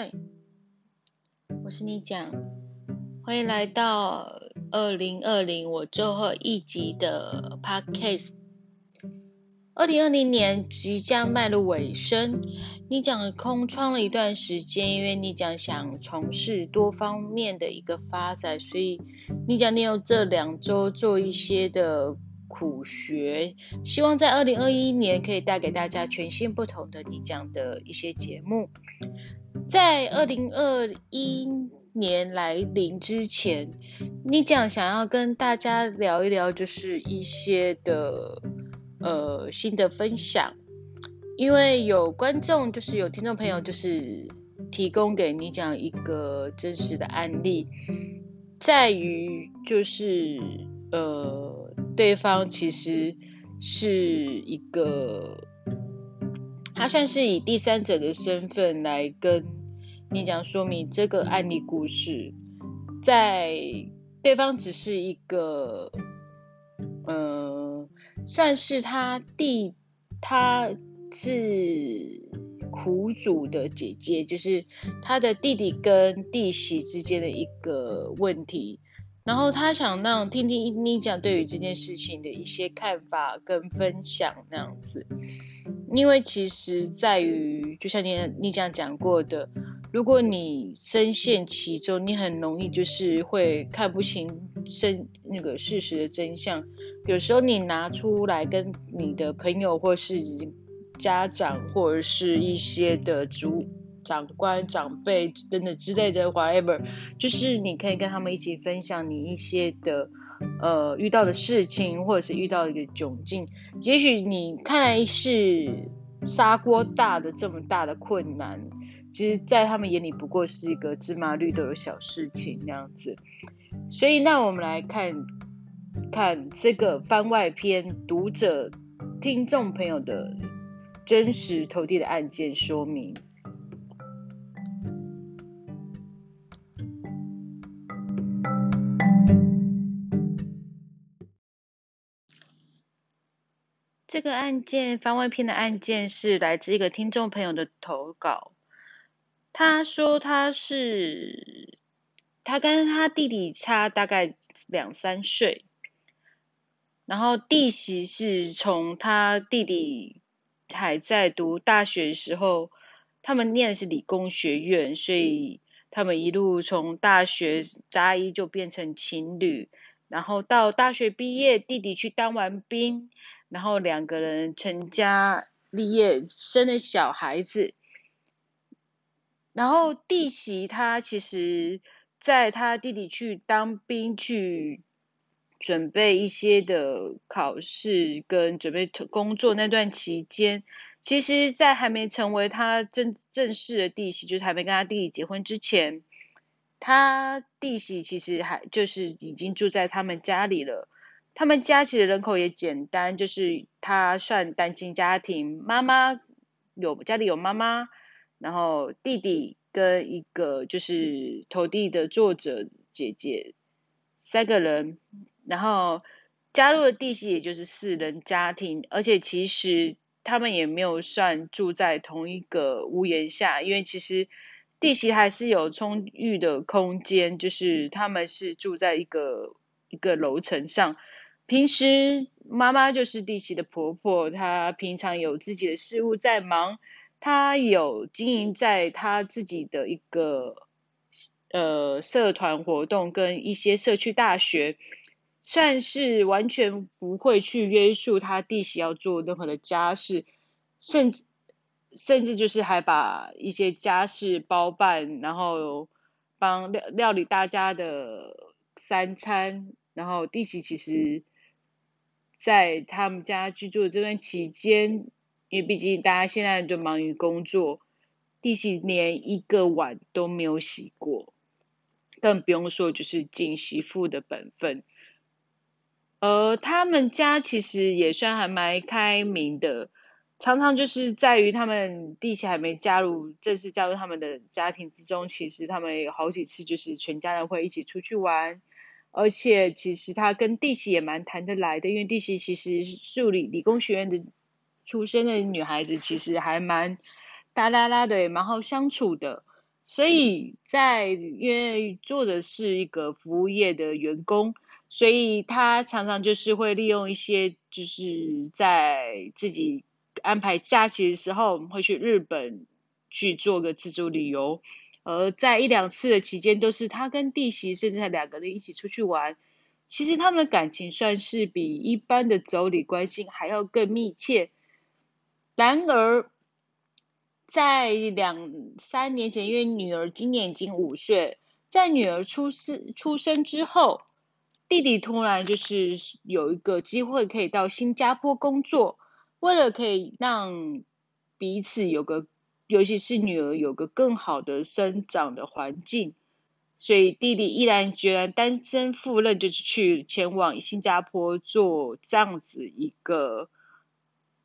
嗨，我是你讲，欢迎来到二零二零我最后一集的 podcast。二零二零年即将迈入尾声，你讲空窗了一段时间，因为你讲想从事多方面的一个发展，所以你讲利用这两周做一些的苦学，希望在二零二一年可以带给大家全新不同的你讲的一些节目。在二零二一年来临之前，你讲想要跟大家聊一聊，就是一些的呃新的分享，因为有观众就是有听众朋友就是提供给你讲一个真实的案例，在于就是呃对方其实是一个。他算是以第三者的身份来跟你讲说明这个案例故事，在对方只是一个，呃，算是他弟，他是苦主的姐姐，就是他的弟弟跟弟媳之间的一个问题，然后他想让听听你讲对于这件事情的一些看法跟分享那样子。因为其实在于，就像你你这样讲过的，如果你深陷其中，你很容易就是会看不清真那个事实的真相。有时候你拿出来跟你的朋友或是家长或者是一些的主长官长辈等等之类的 whatever，就是你可以跟他们一起分享你一些的。呃，遇到的事情，或者是遇到一个窘境，也许你看来是砂锅大的这么大的困难，其实，在他们眼里不过是一个芝麻绿豆的小事情那样子。所以，那我们来看看这个番外篇读者听众朋友的真实投递的案件说明。这个案件番外篇的案件是来自一个听众朋友的投稿。他说他是他跟他弟弟差大概两三岁，然后弟媳是从他弟弟还在读大学的时候，他们念的是理工学院，所以他们一路从大学大一就变成情侣，然后到大学毕业，弟弟去当完兵。然后两个人成家立业，生了小孩子。然后弟媳她其实在他弟弟去当兵去准备一些的考试跟准备工作那段期间，其实，在还没成为他正正式的弟媳，就是还没跟他弟弟结婚之前，他弟媳其实还就是已经住在他们家里了。他们家其实人口也简单，就是他算单亲家庭，妈妈有家里有妈妈，然后弟弟跟一个就是投递的作者姐姐三个人，然后加入的弟媳也就是四人家庭，而且其实他们也没有算住在同一个屋檐下，因为其实弟媳还是有充裕的空间，就是他们是住在一个一个楼层上。平时妈妈就是弟媳的婆婆，她平常有自己的事务在忙，他有经营在他自己的一个呃社团活动跟一些社区大学，算是完全不会去约束他弟媳要做任何的家事，甚至甚至就是还把一些家事包办，然后帮料料理大家的三餐，然后弟媳其实。在他们家居住的这段期间，因为毕竟大家现在都忙于工作，弟媳连一个碗都没有洗过，更不用说就是尽媳妇的本分。而他们家其实也算还蛮开明的，常常就是在于他们弟媳还没加入正式加入他们的家庭之中，其实他们有好几次就是全家人会一起出去玩。而且其实他跟弟媳也蛮谈得来的，因为弟媳其实数理理工学院的出生的女孩子，其实还蛮哒啦啦的，也蛮好相处的。所以在因为做的是一个服务业的员工，所以他常常就是会利用一些就是在自己安排假期的时候，会去日本去做个自助旅游，而在一两次的期间，都是他跟弟媳甚至还两个人一起出去玩。其实他们的感情算是比一般的妯娌关系还要更密切。然而，在两三年前，因为女儿今年已经五岁，在女儿出生出生之后，弟弟突然就是有一个机会可以到新加坡工作，为了可以让彼此有个，尤其是女儿有个更好的生长的环境，所以弟弟毅然决然单身赴任，就是去前往新加坡做这样子一个。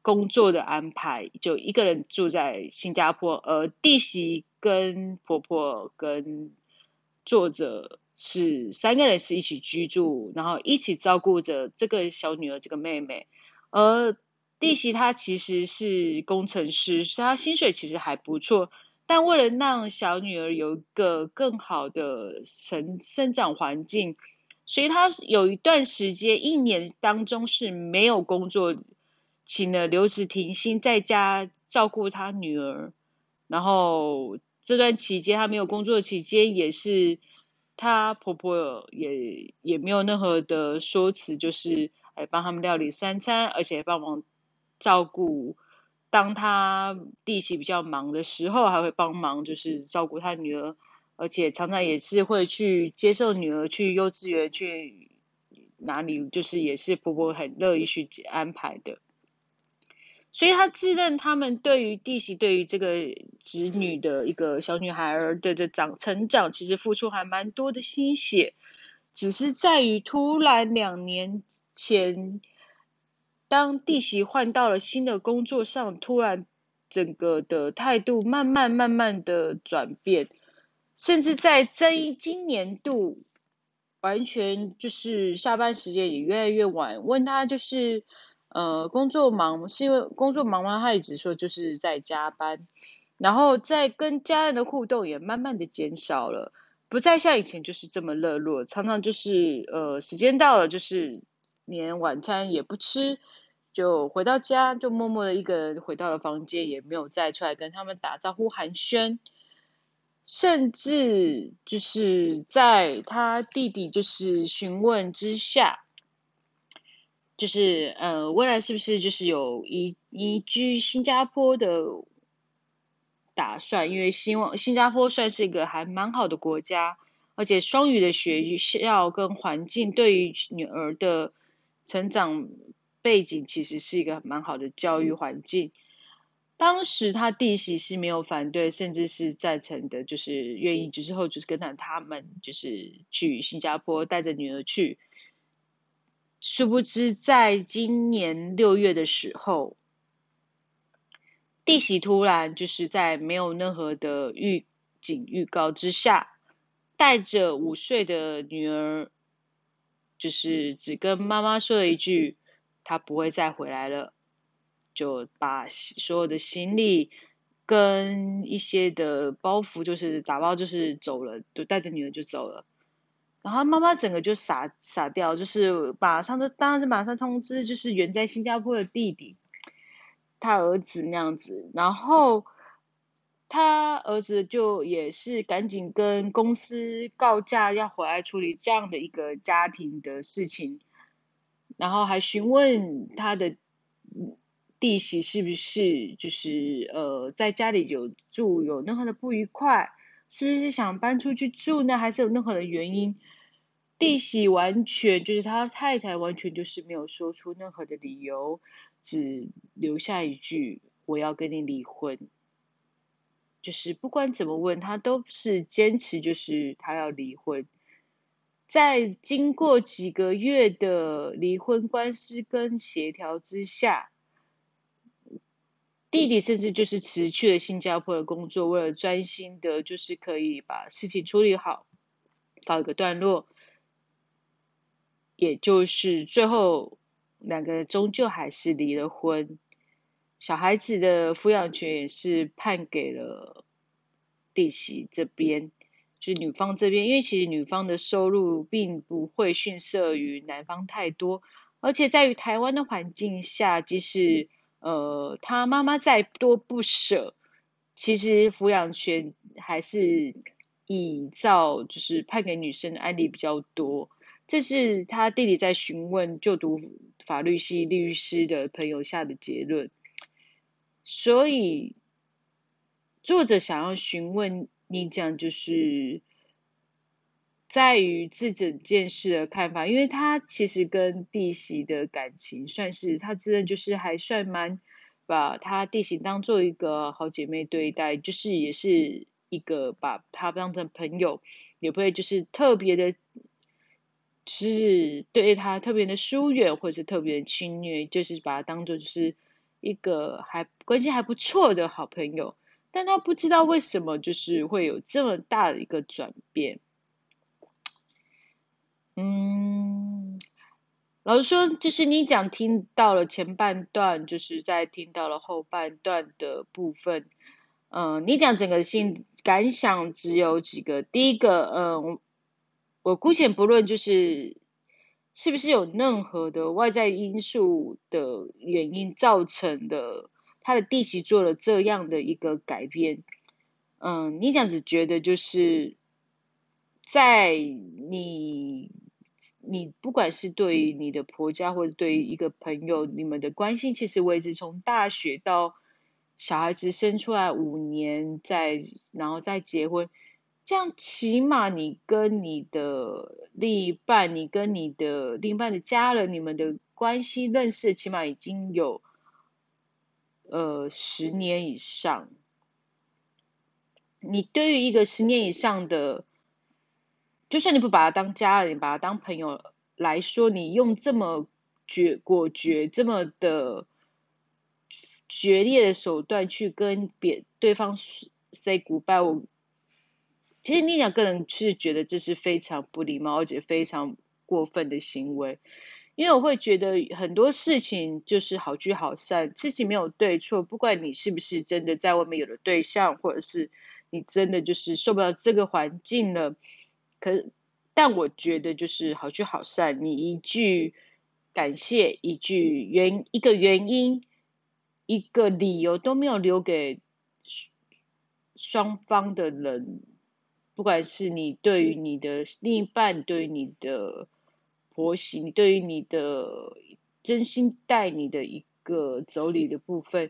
工作的安排，就一个人住在新加坡，而弟媳跟婆婆跟作者是三个人是一起居住，然后一起照顾着这个小女儿这个妹妹。而弟媳她其实是工程师，她薪水其实还不错，但为了让小女儿有一个更好的成生长环境，所以她有一段时间一年当中是没有工作。请了留子停薪，在家照顾他女儿。然后这段期间，他没有工作期间，也是他婆婆也也没有任何的说辞，就是来帮他们料理三餐，而且帮忙照顾。当他弟媳比较忙的时候，还会帮忙就是照顾他女儿，而且常常也是会去接受女儿去幼稚园去哪里，就是也是婆婆很乐意去安排的。所以他自认他们对于弟媳对于这个侄女的一个小女孩儿的这长成长，其实付出还蛮多的心血，只是在于突然两年前，当弟媳换到了新的工作上，突然整个的态度慢慢慢慢的转变，甚至在这一今年度，完全就是下班时间也越来越晚，问他就是。呃，工作忙是因为工作忙吗？他一直说就是在加班，然后在跟家人的互动也慢慢的减少了，不再像以前就是这么热络，常常就是呃时间到了就是连晚餐也不吃，就回到家就默默的一个人回到了房间，也没有再出来跟他们打招呼寒暄，甚至就是在他弟弟就是询问之下。就是呃，未来是不是就是有移移居新加坡的打算？因为希望新加坡算是一个还蛮好的国家，而且双语的学校跟环境对于女儿的成长背景其实是一个蛮好的教育环境。当时他弟媳是没有反对，甚至是赞成的，就是愿意之后就是跟着他们就是去新加坡带着女儿去。殊不知，在今年六月的时候，弟媳突然就是在没有任何的预警预告之下，带着五岁的女儿，就是只跟妈妈说了一句：“她不会再回来了。”就把所有的行李跟一些的包袱，就是打包，就是走了，就带着女儿就走了。然后妈妈整个就傻傻掉，就是马上就当然是马上通知，就是远在新加坡的弟弟，他儿子那样子。然后他儿子就也是赶紧跟公司告假，要回来处理这样的一个家庭的事情。然后还询问他的弟媳是不是就是呃在家里有住有任何的不愉快，是不是想搬出去住呢？还是有任何的原因？弟媳完全就是他太太，完全就是没有说出任何的理由，只留下一句“我要跟你离婚”。就是不管怎么问，他都是坚持，就是他要离婚。在经过几个月的离婚官司跟协调之下，弟弟甚至就是辞去了新加坡的工作，为了专心的，就是可以把事情处理好，告一个段落。也就是最后两个人终究还是离了婚，小孩子的抚养权也是判给了弟媳这边，就是女方这边，因为其实女方的收入并不会逊色于男方太多，而且在于台湾的环境下，即使呃他妈妈再多不舍，其实抚养权还是依照就是判给女生的案例比较多。这是他弟弟在询问就读法律系律师的朋友下的结论，所以作者想要询问你讲，就是在于这整件事的看法，因为他其实跟弟媳的感情算是他自认就是还算蛮把他弟媳当做一个好姐妹对待，就是也是一个把他当成朋友，也不会就是特别的。是对他特别的疏远，或者是特别的侵略，就是把他当做就是一个还关系还不错的好朋友，但他不知道为什么就是会有这么大的一个转变。嗯，老实说，就是你讲听到了前半段，就是在听到了后半段的部分，嗯，你讲整个心感想只有几个，第一个，嗯。我姑且不论，就是是不是有任何的外在因素的原因造成的，他的弟媳做了这样的一个改变。嗯，你这样子觉得，就是在你你不管是对于你的婆家，或者对于一个朋友，你们的关系其实维持从大学到小孩子生出来五年，再然后再结婚。这样起码你跟你的另一半，你跟你的另一半的家人，你们的关系认识起码已经有呃十年以上。你对于一个十年以上的，就算你不把他当家人，把他当朋友来说，你用这么决果决、这么的决裂的手段去跟别对方 say goodbye，我。其实你两个人是觉得这是非常不礼貌，而且非常过分的行为，因为我会觉得很多事情就是好聚好散，事情没有对错，不管你是不是真的在外面有了对象，或者是你真的就是受不了这个环境了，可但我觉得就是好聚好散，你一句感谢，一句原一个原因，一个理由都没有留给双方的人。不管是你对于你的另一半，对于你的婆媳，你对于你的真心待你的一个妯娌的部分，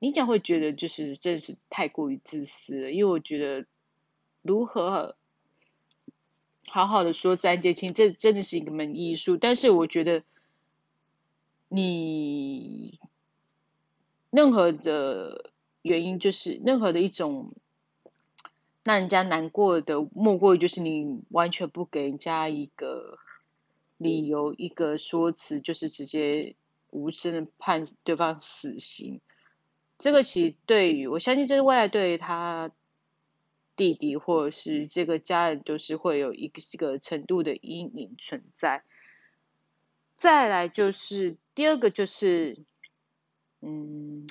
你将会觉得就是真是太过于自私了。因为我觉得如何好好的说再见，亲，这真的是一个门艺术。但是我觉得你任何的原因，就是任何的一种。让人家难过的莫过于就是你完全不给人家一个理由，一个说辞，就是直接无声的判对方死刑。这个其实对于我相信，这是未来对于他弟弟或者是这个家人，都是会有一个这个程度的阴影存在。再来就是第二个就是，嗯，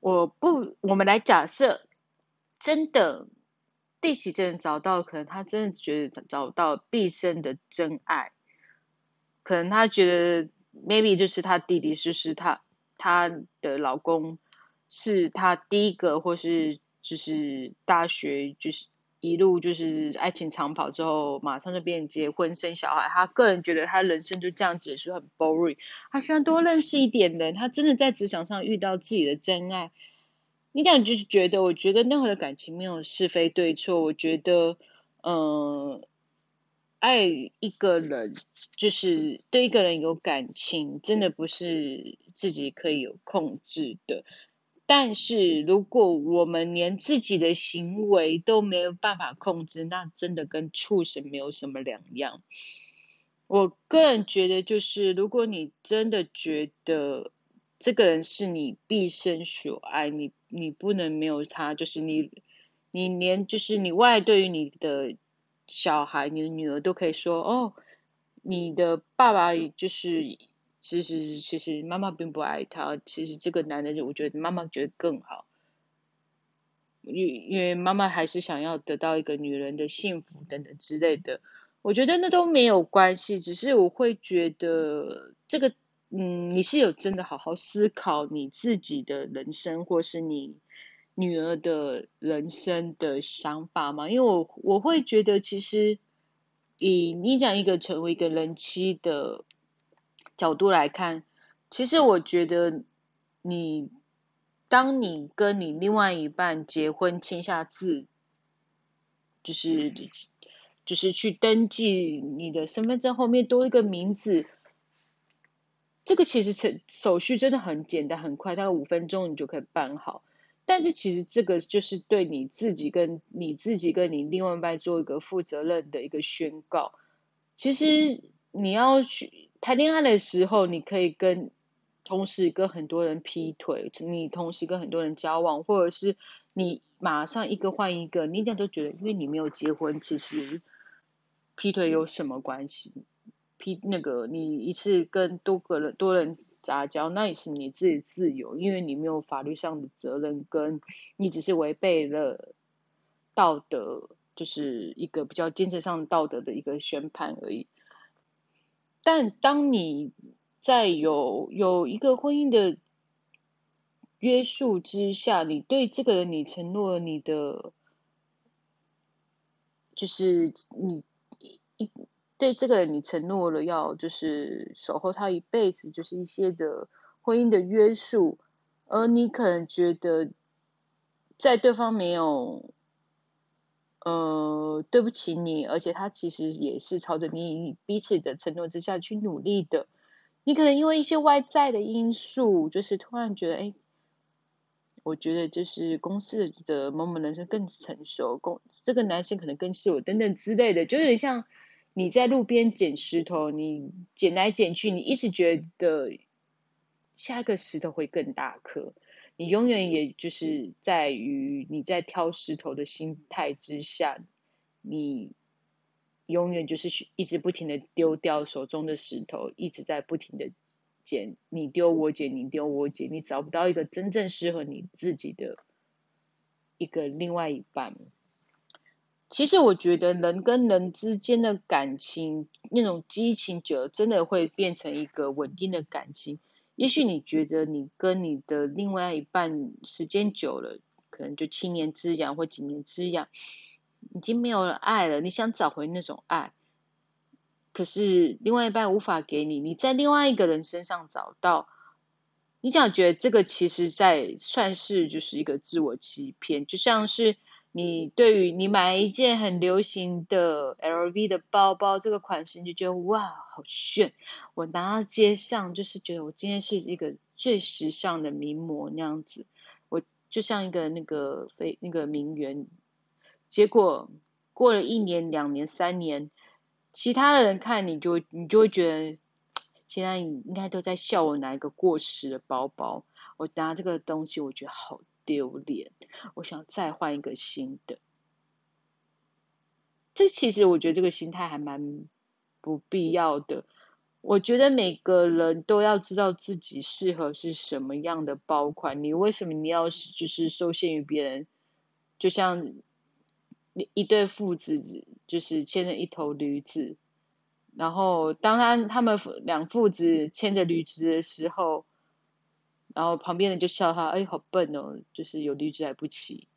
我不，我们来假设真的。弟媳真的找到，可能他真的觉得找到毕生的真爱，可能他觉得 maybe 就是他弟弟，就是他他的老公是他第一个，或是就是大学就是一路就是爱情长跑之后，马上就变结婚生小孩。他个人觉得他人生就这样结束很 boring，他希望多认识一点人，他真的在职场上遇到自己的真爱。你这样就是觉得，我觉得任何的感情没有是非对错。我觉得，嗯，爱一个人就是对一个人有感情，真的不是自己可以有控制的。但是如果我们连自己的行为都没有办法控制，那真的跟畜生没有什么两样。我个人觉得，就是如果你真的觉得，这个人是你毕生所爱，你你不能没有他。就是你，你连就是你外对于你的小孩、你的女儿都可以说哦，你的爸爸就是其实其实妈妈并不爱他。其实这个男的，我觉得妈妈觉得更好。因因为妈妈还是想要得到一个女人的幸福等等之类的，我觉得那都没有关系，只是我会觉得这个，嗯，你是有真的好好思考你自己的人生，或是你女儿的人生的想法吗？因为我我会觉得，其实以你讲一个成为一个人妻的角度来看，其实我觉得你。当你跟你另外一半结婚签下字，就是就是去登记你的身份证后面多一个名字，这个其实手手续真的很简单很快，大概五分钟你就可以办好。但是其实这个就是对你自己跟你自己跟你另外一半做一个负责任的一个宣告。其实你要去谈恋爱的时候，你可以跟。同时跟很多人劈腿，你同时跟很多人交往，或者是你马上一个换一个，你这样都觉得，因为你没有结婚，其实劈腿有什么关系？劈那个你一次跟多个人多人杂交，那也是你自己自由，因为你没有法律上的责任，跟你只是违背了道德，就是一个比较精神上道德的一个宣判而已。但当你在有有一个婚姻的约束之下，你对这个人，你承诺你的，就是你一对这个人，你承诺了要就是守候他一辈子，就是一些的婚姻的约束，而你可能觉得在对方没有呃对不起你，而且他其实也是朝着你彼此的承诺之下去努力的。你可能因为一些外在的因素，就是突然觉得，哎，我觉得就是公司的某某男生更成熟，公这个男生可能更适合等等之类的，就有点像你在路边捡石头，你捡来捡去，你一直觉得下一个石头会更大颗，你永远也就是在于你在挑石头的心态之下，你。永远就是一直不停的丢掉手中的石头，一直在不停的捡，你丢我捡，你丢我捡，你找不到一个真正适合你自己的一个另外一半。其实我觉得人跟人之间的感情，那种激情久了，真的会变成一个稳定的感情。也许你觉得你跟你的另外一半时间久了，可能就七年之痒或几年之痒。已经没有了爱了，你想找回那种爱，可是另外一半无法给你，你在另外一个人身上找到，你想觉得这个其实在算是就是一个自我欺骗，就像是你对于你买一件很流行的 LV 的包包，这个款式你就觉得哇好炫，我拿到街上就是觉得我今天是一个最时尚的名模那样子，我就像一个那个非那个名媛。结果过了一年、两年、三年，其他的人看你就你就会觉得，其他人应该都在笑我拿一个过时的包包，我拿这个东西我觉得好丢脸，我想再换一个新的。这其实我觉得这个心态还蛮不必要的。我觉得每个人都要知道自己适合是什么样的包款，你为什么你要就是受限于别人？就像。一对父子就是牵着一头驴子，然后当他他们两父子牵着驴子的时候，然后旁边人就笑他，哎，好笨哦，就是有驴子还不骑。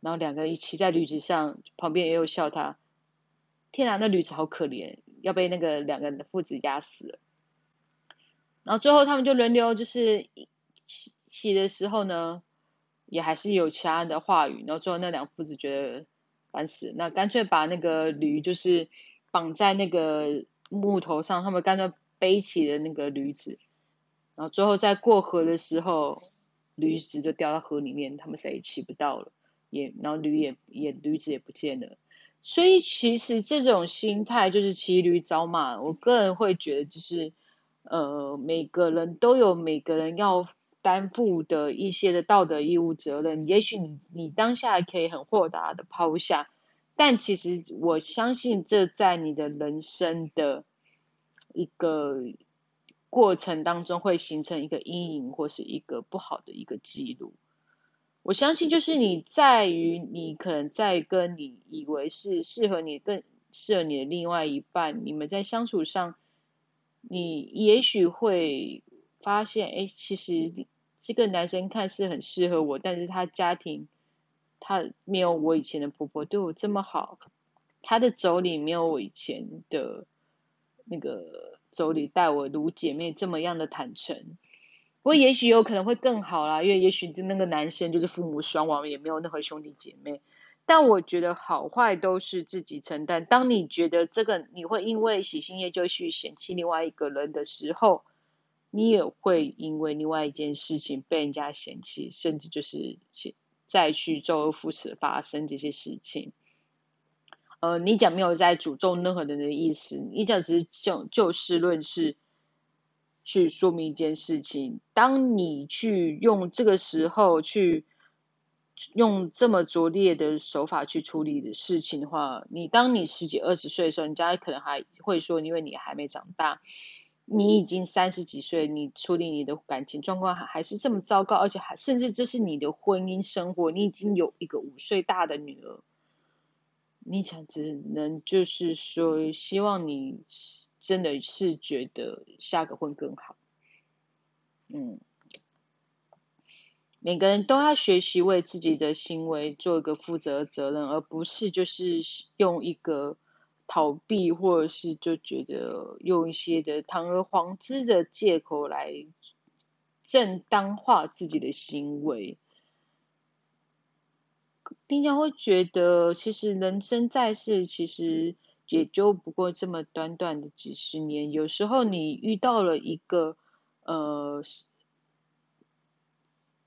然后两个人一骑在驴子上，旁边也有笑他，天啊，那驴子好可怜，要被那个两个人的父子压死了。然后最后他们就轮流，就是骑骑的时候呢，也还是有其他的话语。然后最后那两父子觉得。烦死！那干脆把那个驴就是绑在那个木头上，他们干脆背起了那个驴子，然后最后在过河的时候，驴子就掉到河里面，他们谁也骑不到了，也然后驴也也驴子也不见了。所以其实这种心态就是骑驴找马。我个人会觉得，就是呃，每个人都有每个人要。担负的一些的道德义务责任，也许你你当下可以很豁达的抛下，但其实我相信这在你的人生的一个过程当中会形成一个阴影或是一个不好的一个记录。我相信就是你在于你可能在跟你以为是适合你更适合你的另外一半，你们在相处上，你也许会发现，哎，其实这个男生看似很适合我，但是他家庭他没有我以前的婆婆对我这么好，他的妯娌没有我以前的那个妯娌待我如姐妹这么样的坦诚。不过也许有可能会更好啦，因为也许就那个男生就是父母双亡，也没有任何兄弟姐妹。但我觉得好坏都是自己承担。当你觉得这个你会因为喜新厌旧去嫌弃另外一个人的时候，你也会因为另外一件事情被人家嫌弃，甚至就是再去周而复始发生这些事情。呃，你讲没有在诅咒任何人的意思，你讲只是就就事论事。去说明一件事情，当你去用这个时候去用这么拙劣的手法去处理的事情的话，你当你十几二十岁的时候，人家可能还会说，因为你还没长大，你已经三十几岁，你处理你的感情状况还还是这么糟糕，而且还甚至这是你的婚姻生活，你已经有一个五岁大的女儿，你想只能就是说，希望你。真的是觉得下个婚更好，嗯，每个人都要学习为自己的行为做一个负责责任，而不是就是用一个逃避或者是就觉得用一些的堂而皇之的借口来正当化自己的行为。丁香会觉得，其实人生在世，其实。也就不过这么短短的几十年，有时候你遇到了一个呃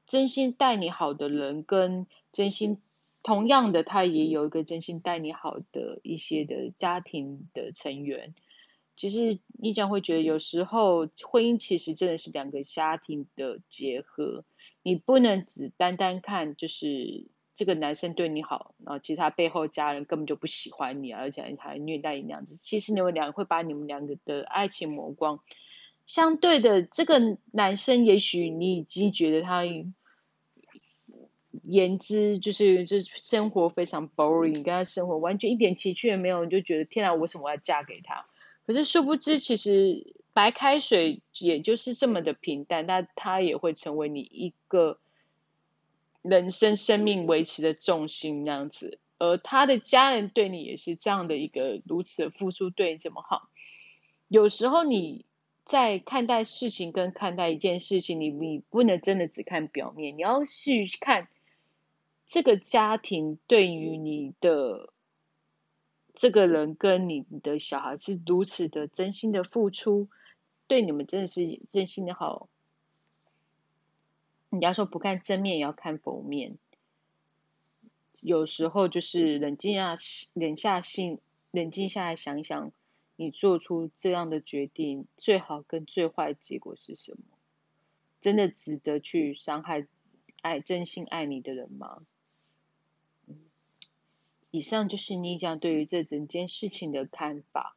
真心待你好的人，跟真心同样的，他也有一个真心待你好的一些的家庭的成员。其实你将会觉得，有时候婚姻其实真的是两个家庭的结合，你不能只单单看就是。这个男生对你好，然后其实他背后家人根本就不喜欢你，而且还虐待你那样子。其实你们两个会把你们两个的爱情磨光。相对的，这个男生也许你已经觉得他言之就是就生活非常 boring，跟他生活完全一点情趣也没有，你就觉得天啊，为什么我要嫁给他？可是殊不知，其实白开水也就是这么的平淡，那他也会成为你一个。人生生命维持的重心那样子，而他的家人对你也是这样的一个如此的付出，对你这么好。有时候你在看待事情跟看待一件事情，你你不能真的只看表面，你要去看这个家庭对于你的这个人跟你的小孩是如此的真心的付出，对你们真的是真心的好。人家说不看正面也要看否面，有时候就是冷静下、冷下心、冷静下来想一想，你做出这样的决定，最好跟最坏结果是什么？真的值得去伤害爱真心爱你的人吗？以上就是你讲对于这整件事情的看法。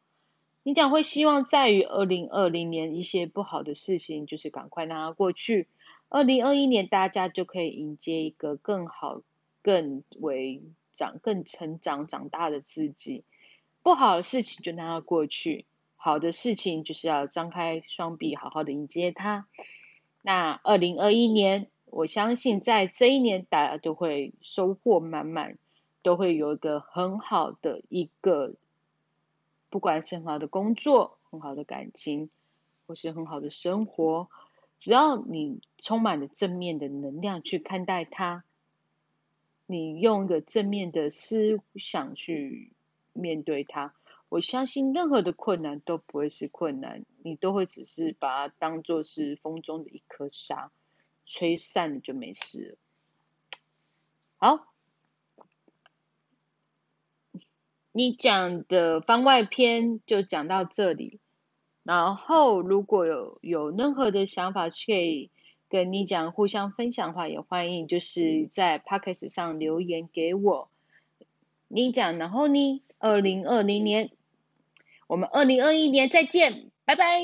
你讲会希望在于二零二零年一些不好的事情，就是赶快让它过去。二零二一年，大家就可以迎接一个更好、更为长、更成长、长大的自己。不好的事情就让它过去，好的事情就是要张开双臂，好好的迎接它。那二零二一年，我相信在这一年，大家都会收获满满，都会有一个很好的一个，不管是很好的工作、很好的感情，或是很好的生活。只要你充满了正面的能量去看待它，你用一个正面的思想去面对它，我相信任何的困难都不会是困难，你都会只是把它当做是风中的一颗沙，吹散了就没事了。好，你讲的番外篇就讲到这里。然后，如果有有任何的想法，可以跟你讲，互相分享的话，也欢迎就是在 p o c k e t 上留言给我。你讲，然后呢？二零二零年，我们二零二一年再见，拜拜。